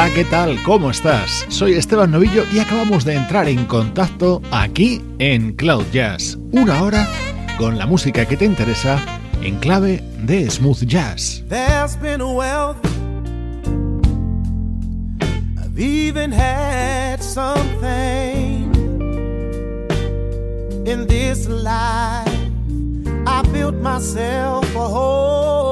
Hola, ¿qué tal? ¿Cómo estás? Soy Esteban Novillo y acabamos de entrar en contacto aquí en Cloud Jazz. Una hora con la música que te interesa en clave de smooth jazz. I've even had something in this life. I built myself a whole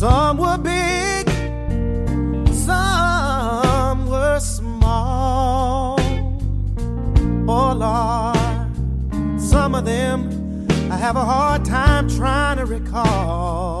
Some were big, some were small oh, or large. Some of them I have a hard time trying to recall.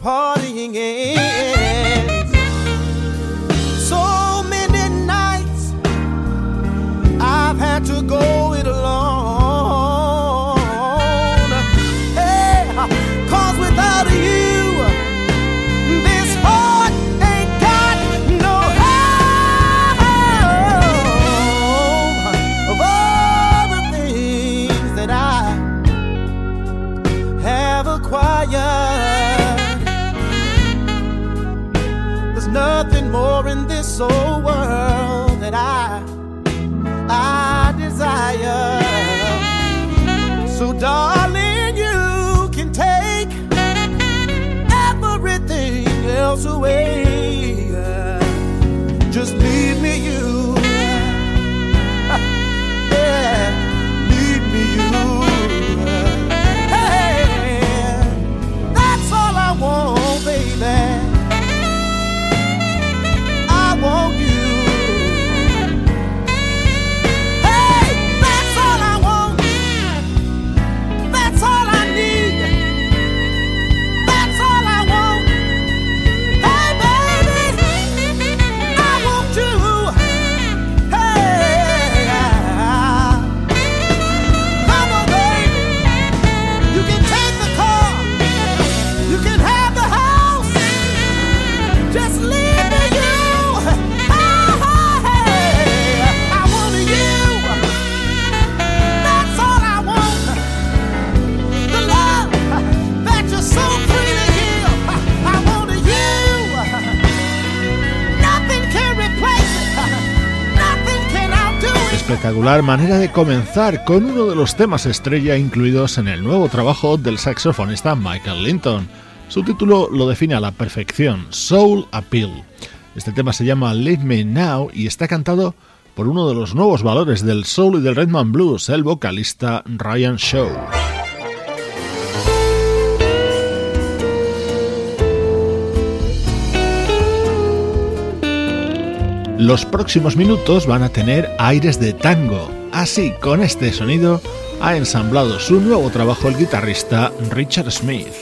apart. Espectacular manera de comenzar con uno de los temas estrella incluidos en el nuevo trabajo del saxofonista Michael Linton. Su título lo define a la perfección, Soul Appeal. Este tema se llama Leave Me Now y está cantado por uno de los nuevos valores del soul y del Redman Blues, el vocalista Ryan Shaw. Los próximos minutos van a tener aires de tango. Así, con este sonido, ha ensamblado su nuevo trabajo el guitarrista Richard Smith.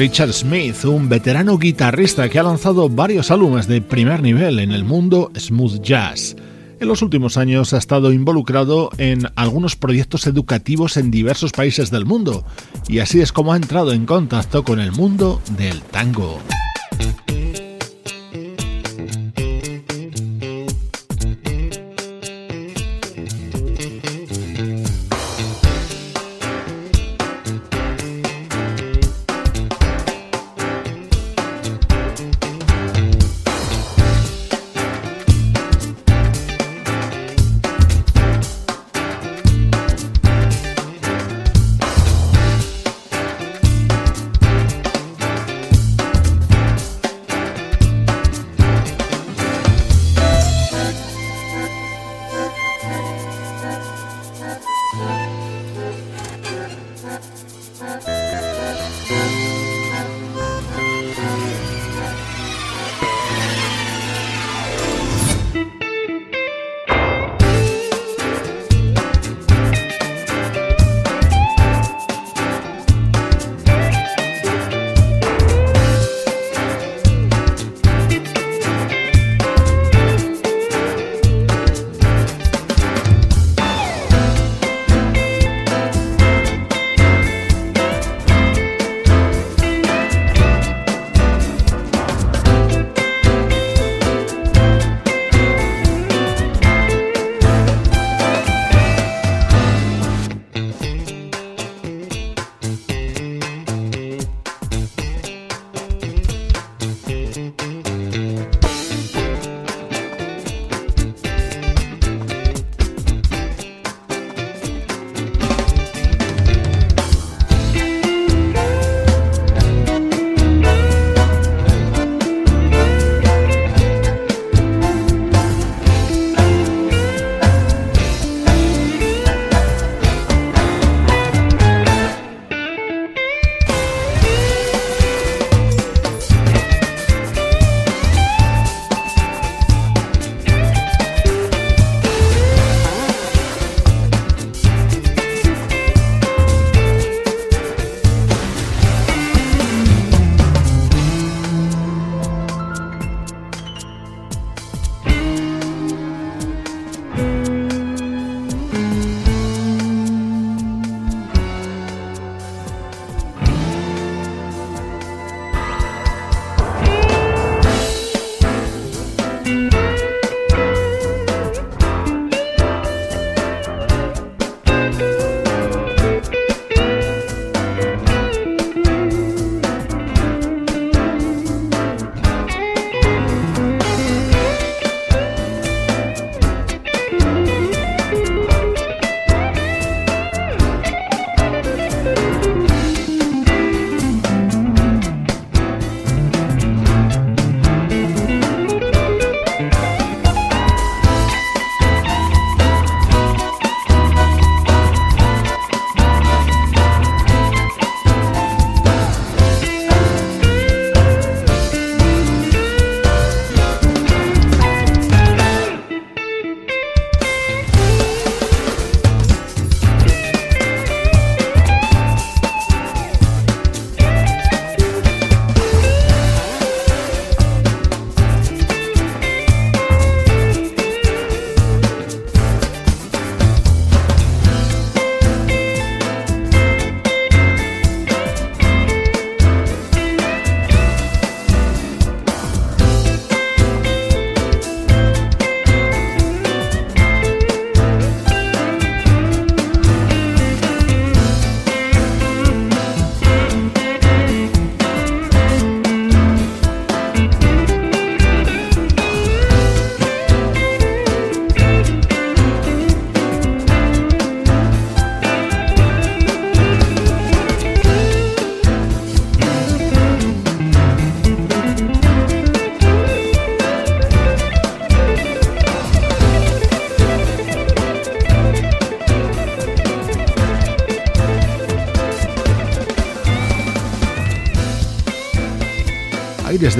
Richard Smith, un veterano guitarrista que ha lanzado varios álbumes de primer nivel en el mundo smooth jazz. En los últimos años ha estado involucrado en algunos proyectos educativos en diversos países del mundo y así es como ha entrado en contacto con el mundo del tango.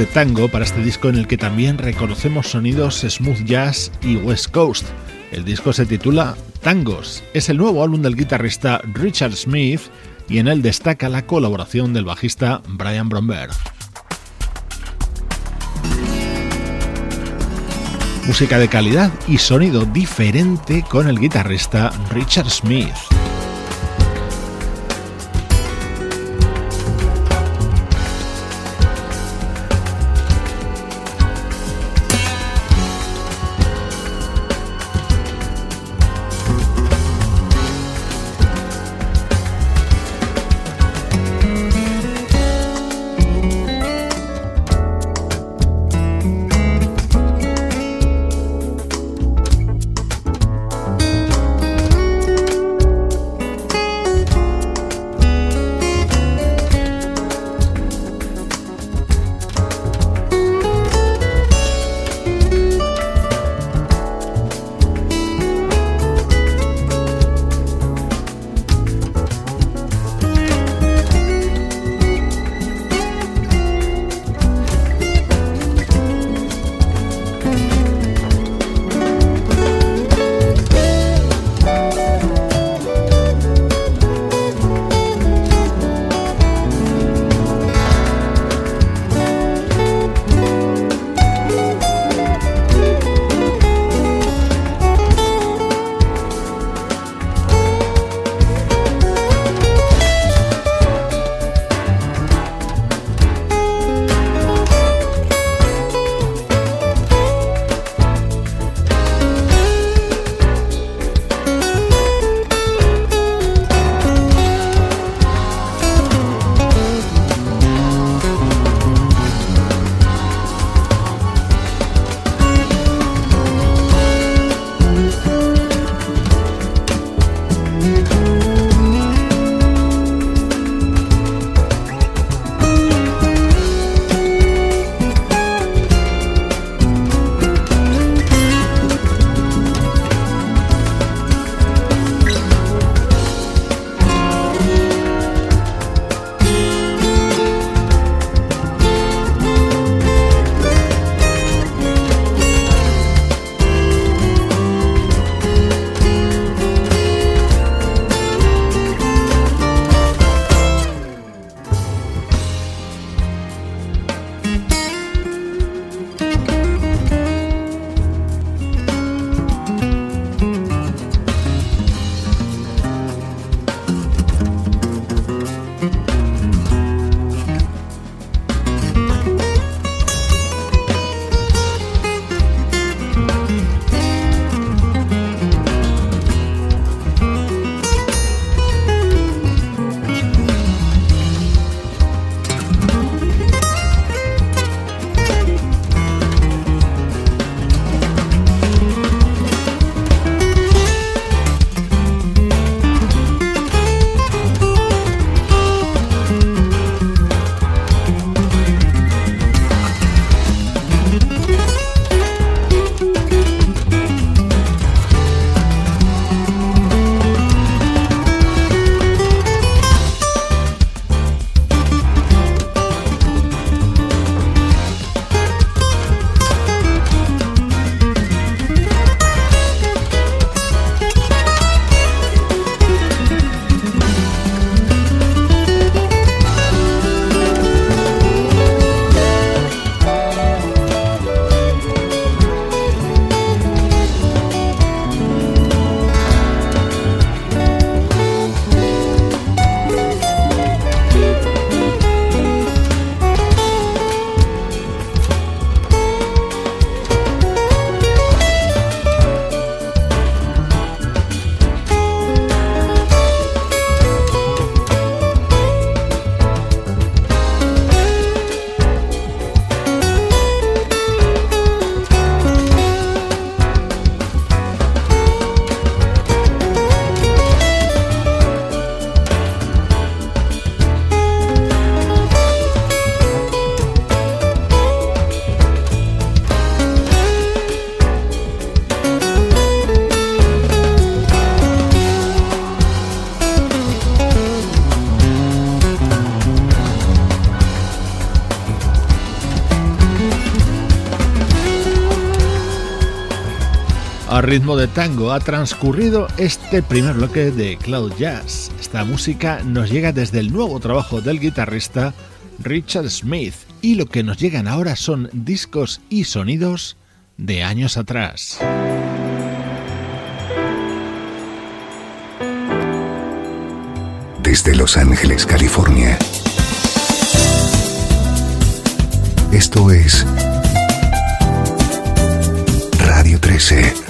De tango para este disco en el que también reconocemos sonidos smooth jazz y west coast. El disco se titula Tangos. Es el nuevo álbum del guitarrista Richard Smith y en él destaca la colaboración del bajista Brian Bromberg. Música de calidad y sonido diferente con el guitarrista Richard Smith. Ritmo de tango ha transcurrido este primer bloque de Cloud Jazz. Esta música nos llega desde el nuevo trabajo del guitarrista Richard Smith y lo que nos llegan ahora son discos y sonidos de años atrás. Desde Los Ángeles, California. Esto es Radio 13.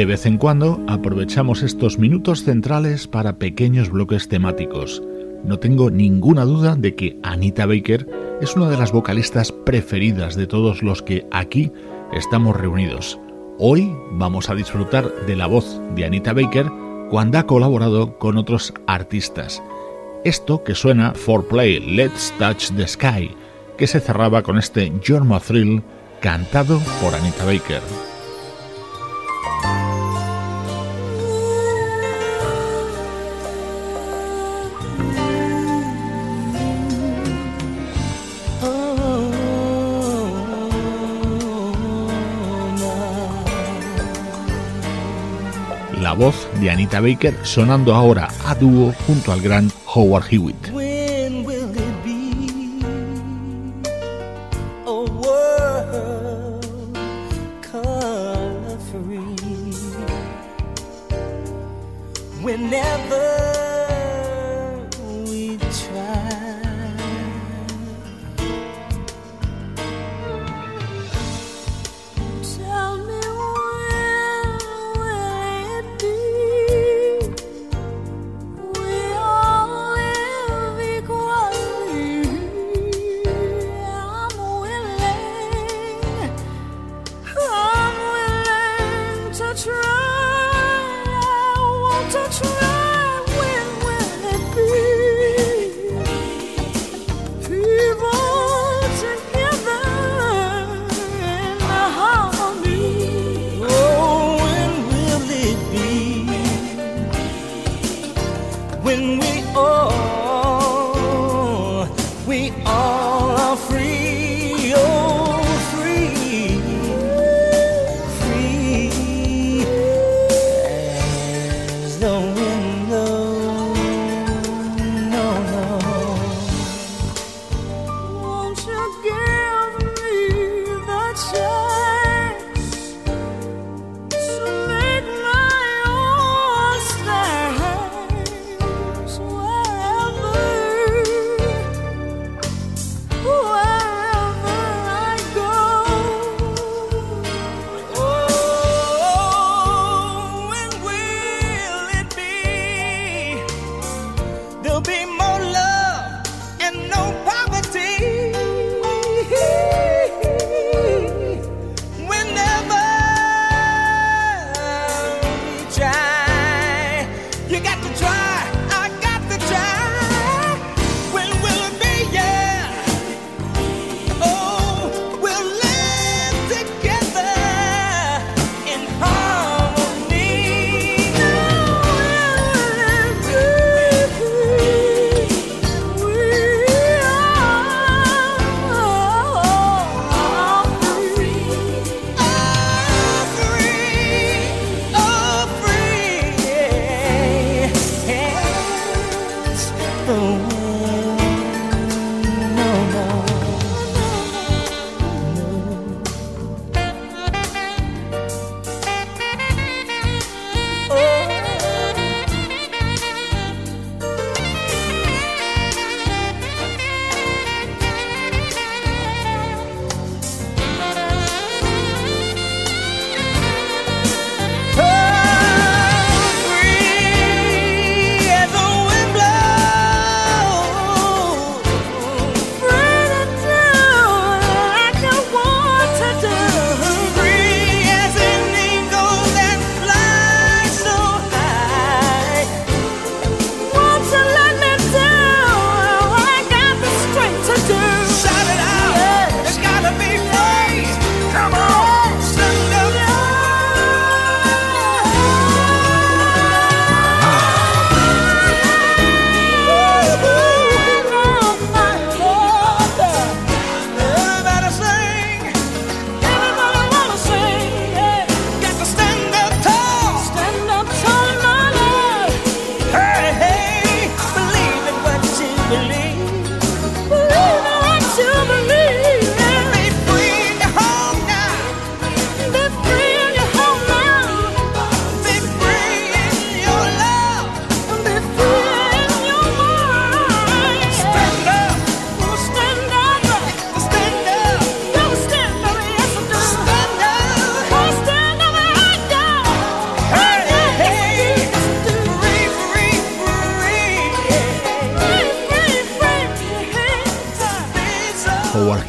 De vez en cuando aprovechamos estos minutos centrales para pequeños bloques temáticos. No tengo ninguna duda de que Anita Baker es una de las vocalistas preferidas de todos los que aquí estamos reunidos. Hoy vamos a disfrutar de la voz de Anita Baker cuando ha colaborado con otros artistas. Esto que suena for play Let's Touch the Sky, que se cerraba con este Jorma Thrill cantado por Anita Baker. Voz de Anita Baker sonando ahora a dúo junto al gran Howard Hewitt.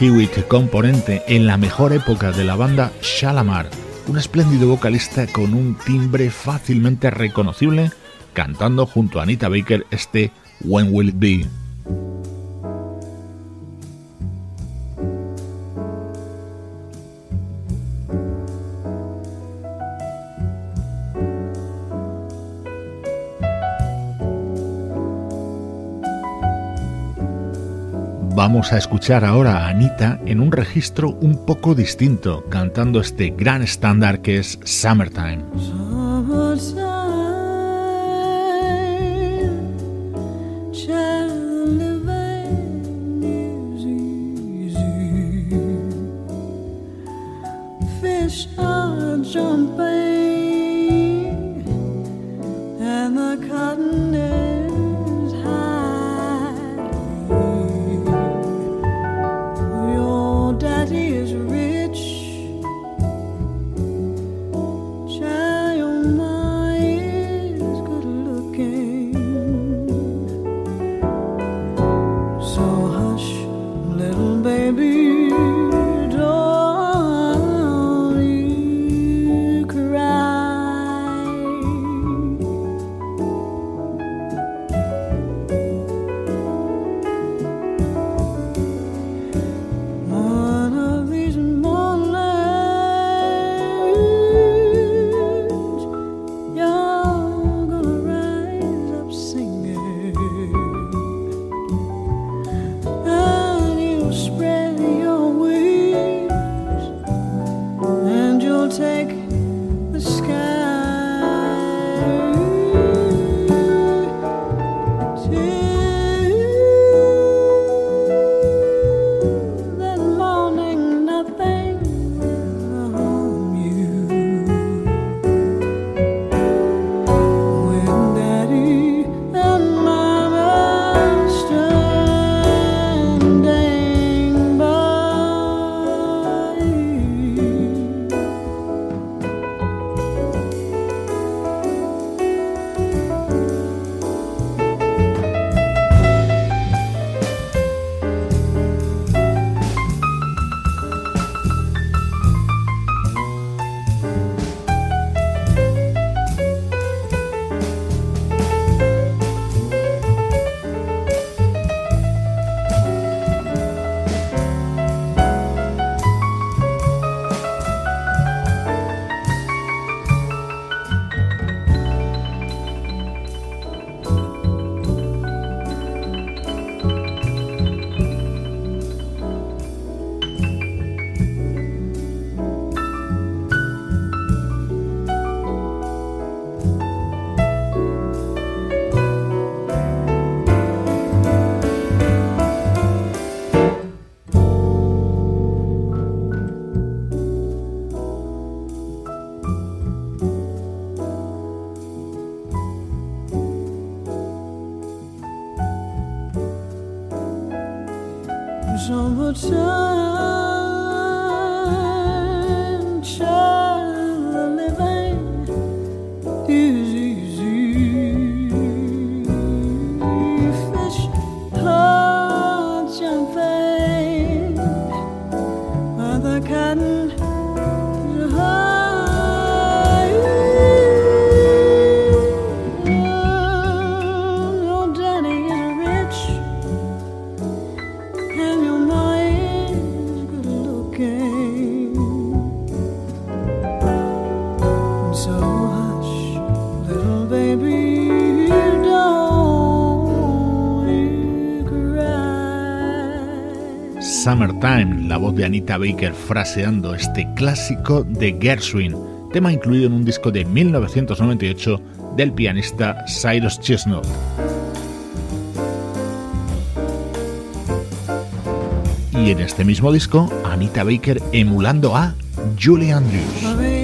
Kiwick, componente en la mejor época de la banda Shalamar, un espléndido vocalista con un timbre fácilmente reconocible, cantando junto a Anita Baker este When Will It Be. Vamos a escuchar ahora a Anita en un registro un poco distinto, cantando este gran estándar que es Summertime. 什么真？La voz de Anita Baker fraseando este clásico de Gershwin, tema incluido en un disco de 1998 del pianista Cyrus Chestnut. Y en este mismo disco, Anita Baker emulando a Julie Andrews.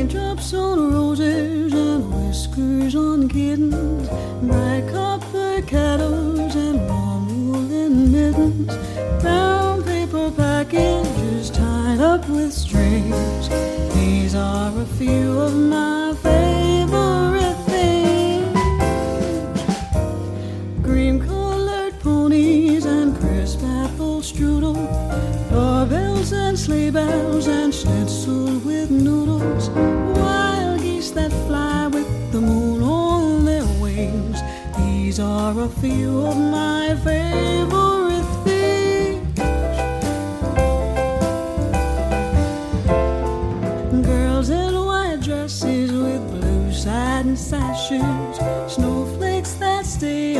few of my favorite things. Girls in white dresses with blue satin sashes, snowflakes that stay.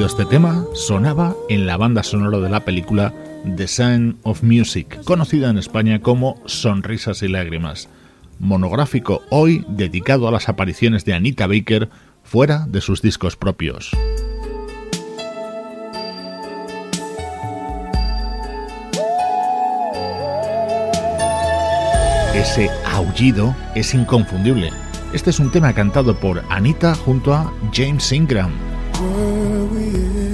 este tema, sonaba en la banda sonora de la película The Sound of Music, conocida en España como Sonrisas y Lágrimas, monográfico hoy dedicado a las apariciones de Anita Baker fuera de sus discos propios. Ese aullido es inconfundible. Este es un tema cantado por Anita junto a James Ingram. Where we in?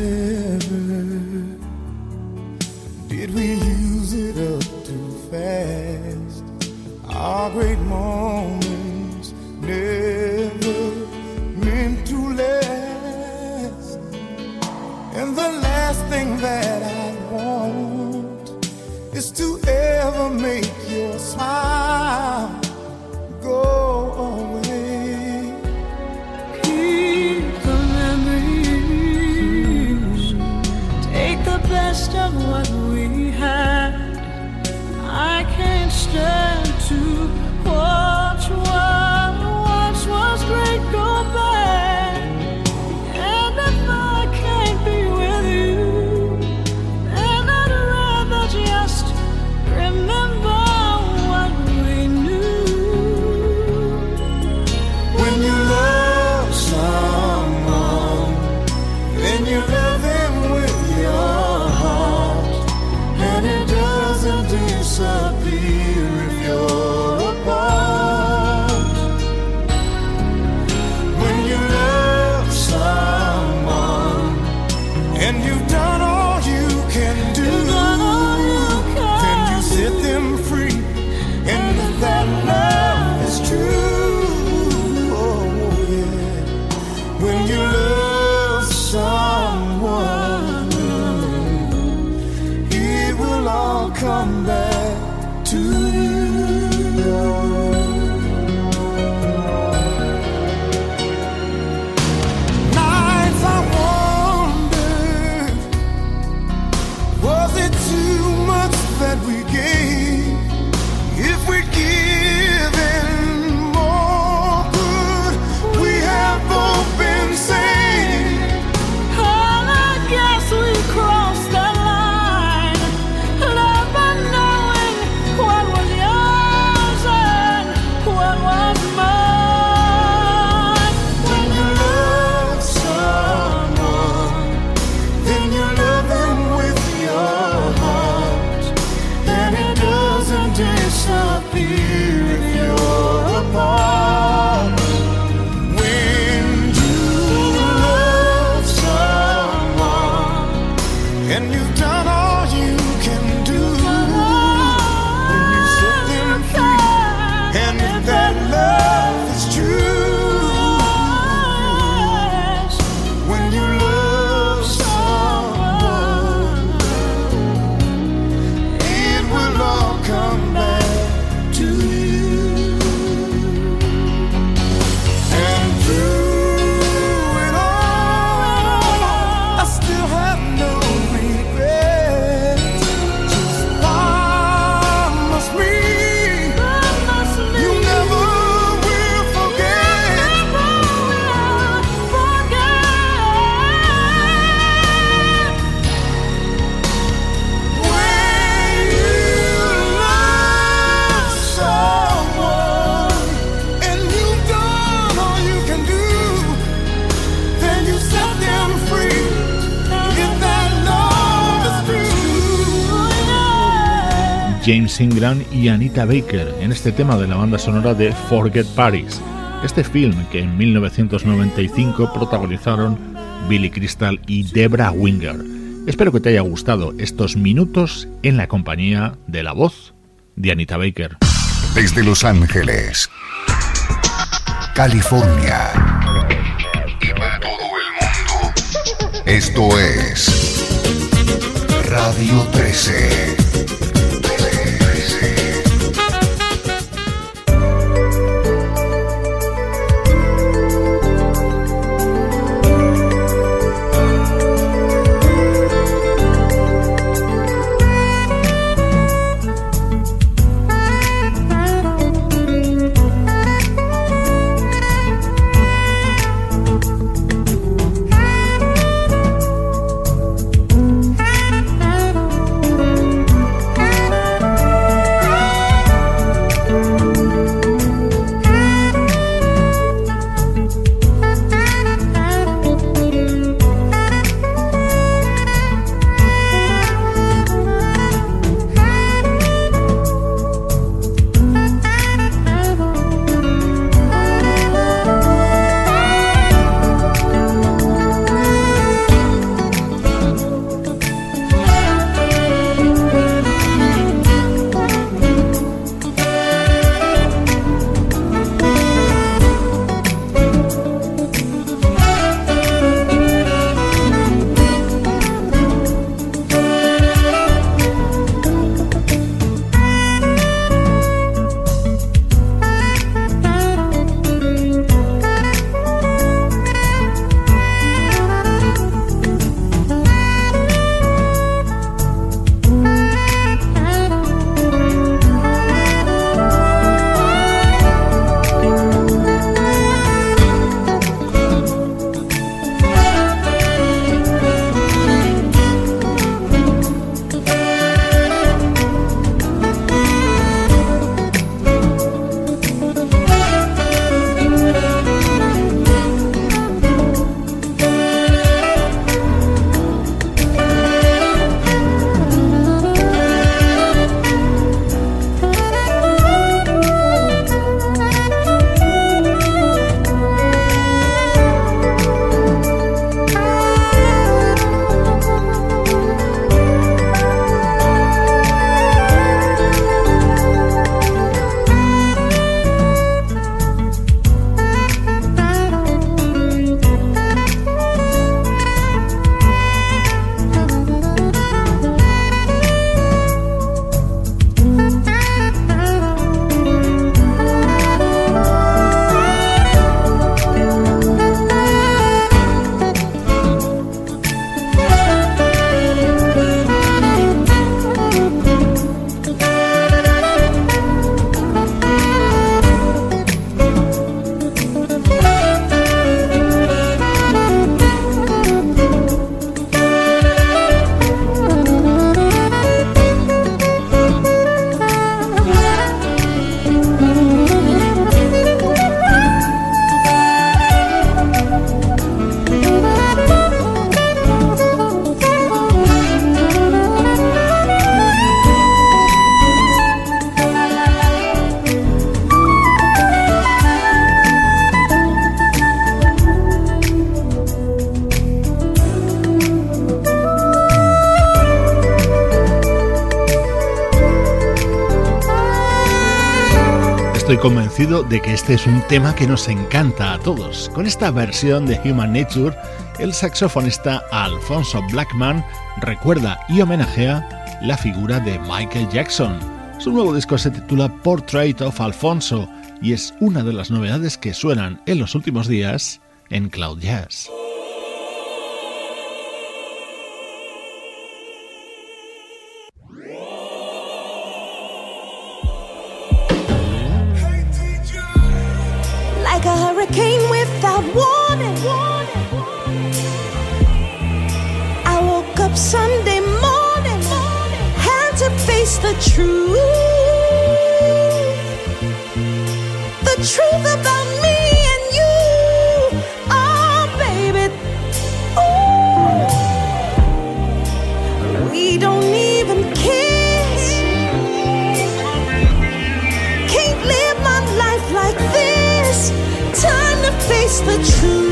James Ingram y Anita Baker en este tema de la banda sonora de Forget Paris, este film que en 1995 protagonizaron Billy Crystal y Debra Winger. Espero que te haya gustado estos minutos en la compañía de la voz de Anita Baker. Desde Los Ángeles, California y todo el mundo, esto es Radio 13. De que este es un tema que nos encanta a todos. Con esta versión de Human Nature, el saxofonista Alfonso Blackman recuerda y homenajea la figura de Michael Jackson. Su nuevo disco se titula Portrait of Alfonso y es una de las novedades que suenan en los últimos días en Cloud Jazz. but true.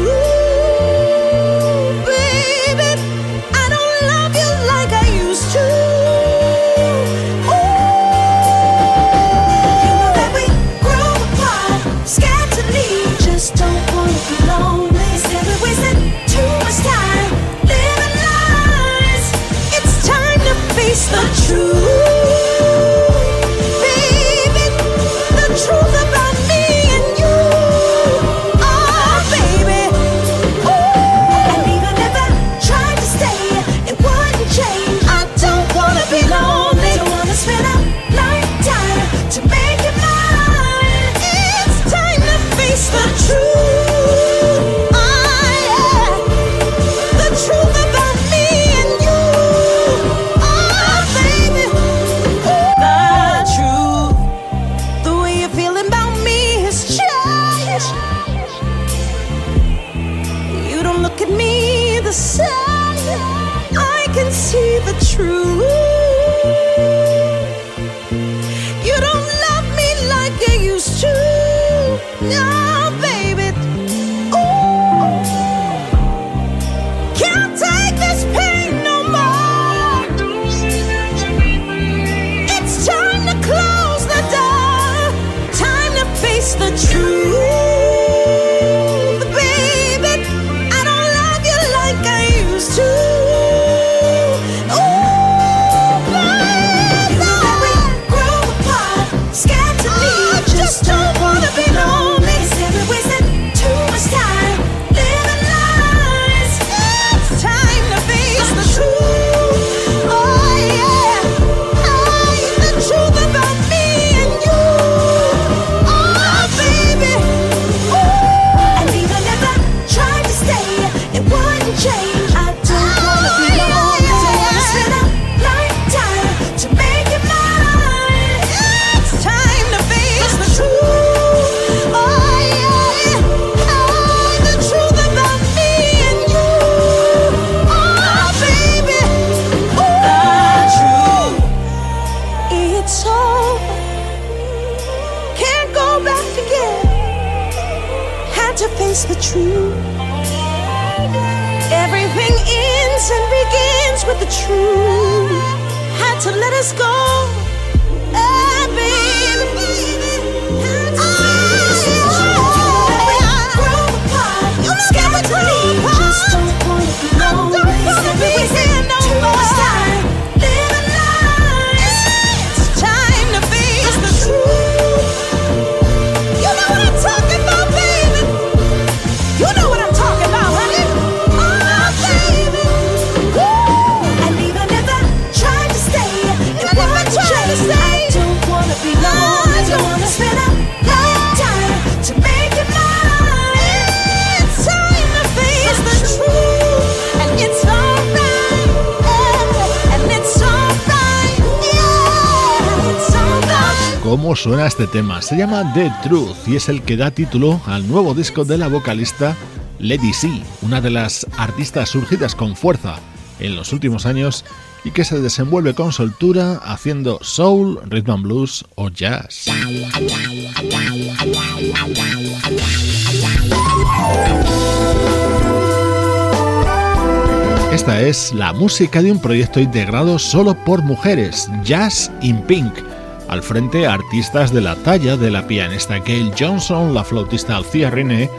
Suena este tema. Se llama The Truth y es el que da título al nuevo disco de la vocalista Lady C, una de las artistas surgidas con fuerza en los últimos años y que se desenvuelve con soltura haciendo soul, rhythm and blues o jazz. Esta es la música de un proyecto integrado solo por mujeres, Jazz in Pink al frente artistas de la talla de la pianista Gail Johnson, la flautista Alcia René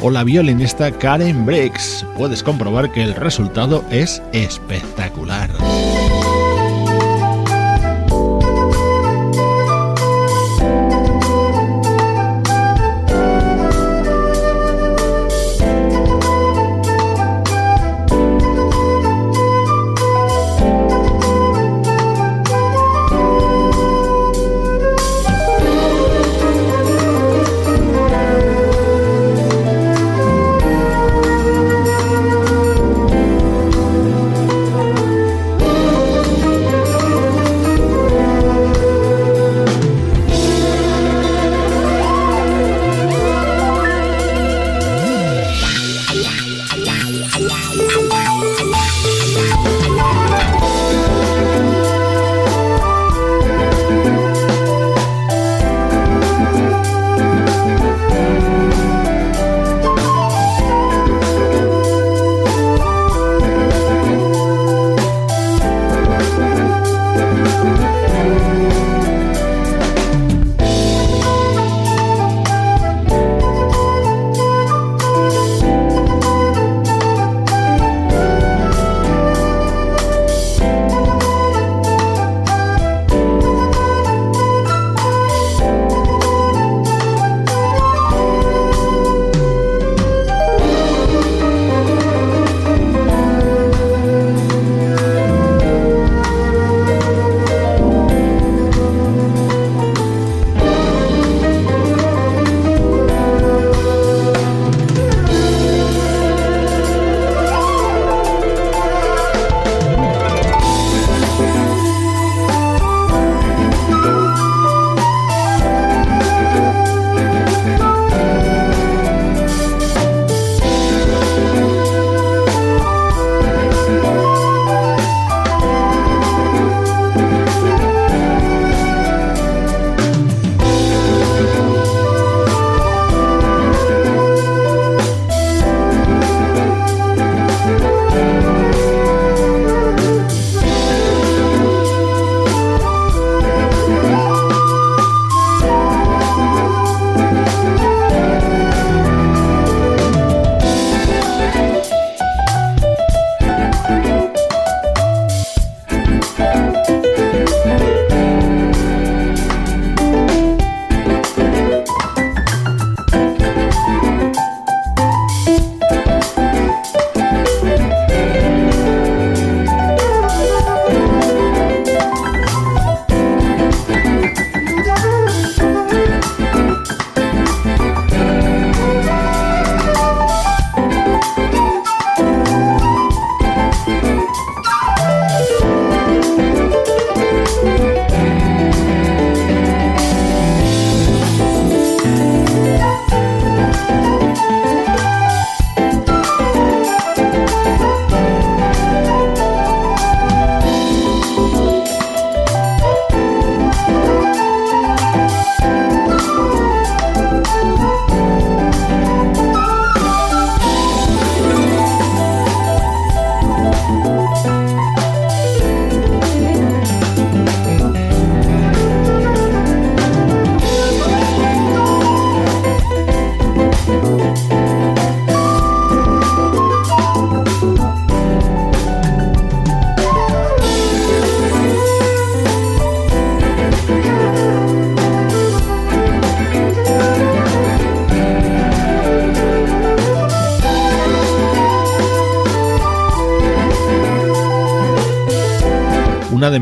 o la violinista Karen Briggs. Puedes comprobar que el resultado es espectacular.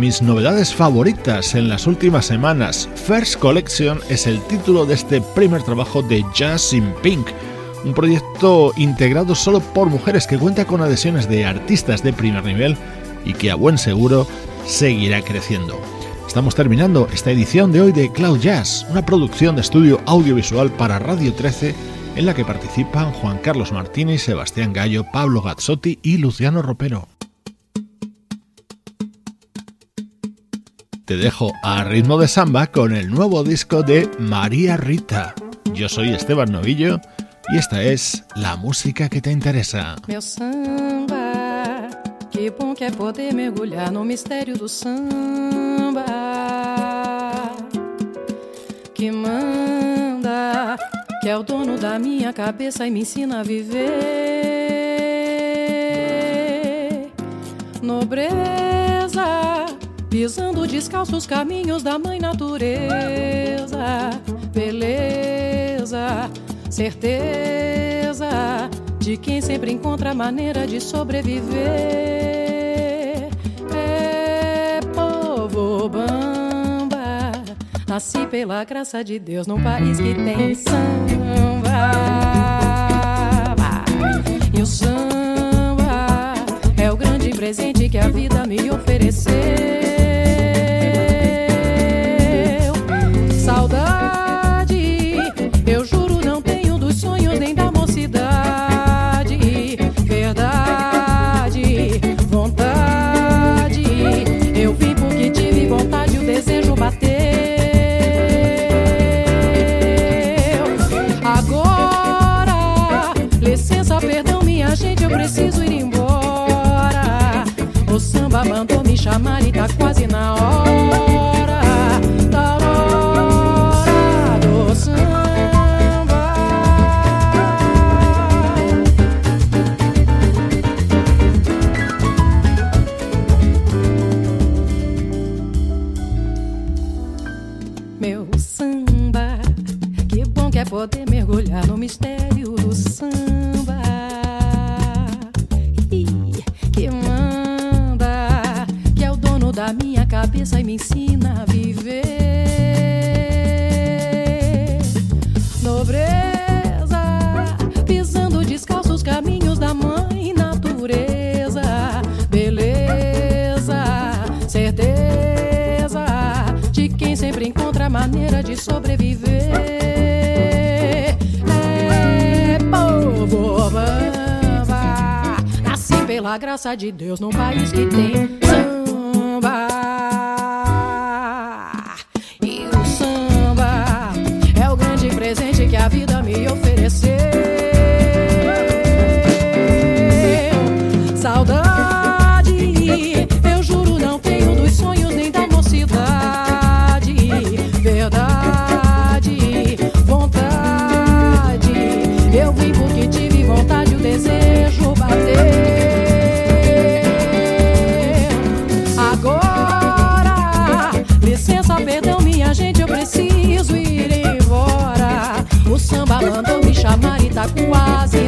Mis novedades favoritas en las últimas semanas. First Collection es el título de este primer trabajo de Jazz in Pink, un proyecto integrado solo por mujeres que cuenta con adhesiones de artistas de primer nivel y que a buen seguro seguirá creciendo. Estamos terminando esta edición de hoy de Cloud Jazz, una producción de estudio audiovisual para Radio 13 en la que participan Juan Carlos Martínez, Sebastián Gallo, Pablo Gazzotti y Luciano Ropero. Te dejo a ritmo de samba con el nuevo disco de María Rita. Yo soy Esteban Novillo y esta es la música que te interesa. Meu samba, que bom que é poder mergulhar no mistério do samba. Que manda, que é o dono da minha cabeça e me ensina a viver. Nobreza, pisando descalço os caminhos da mãe natureza. Beleza certeza de quem sempre encontra maneira de sobreviver. É povo bamba, nasci pela graça de Deus num país que tem samba. E o samba é o grande presente que a vida me ofereceu. Graça de Deus num país que tem Maritacuá, se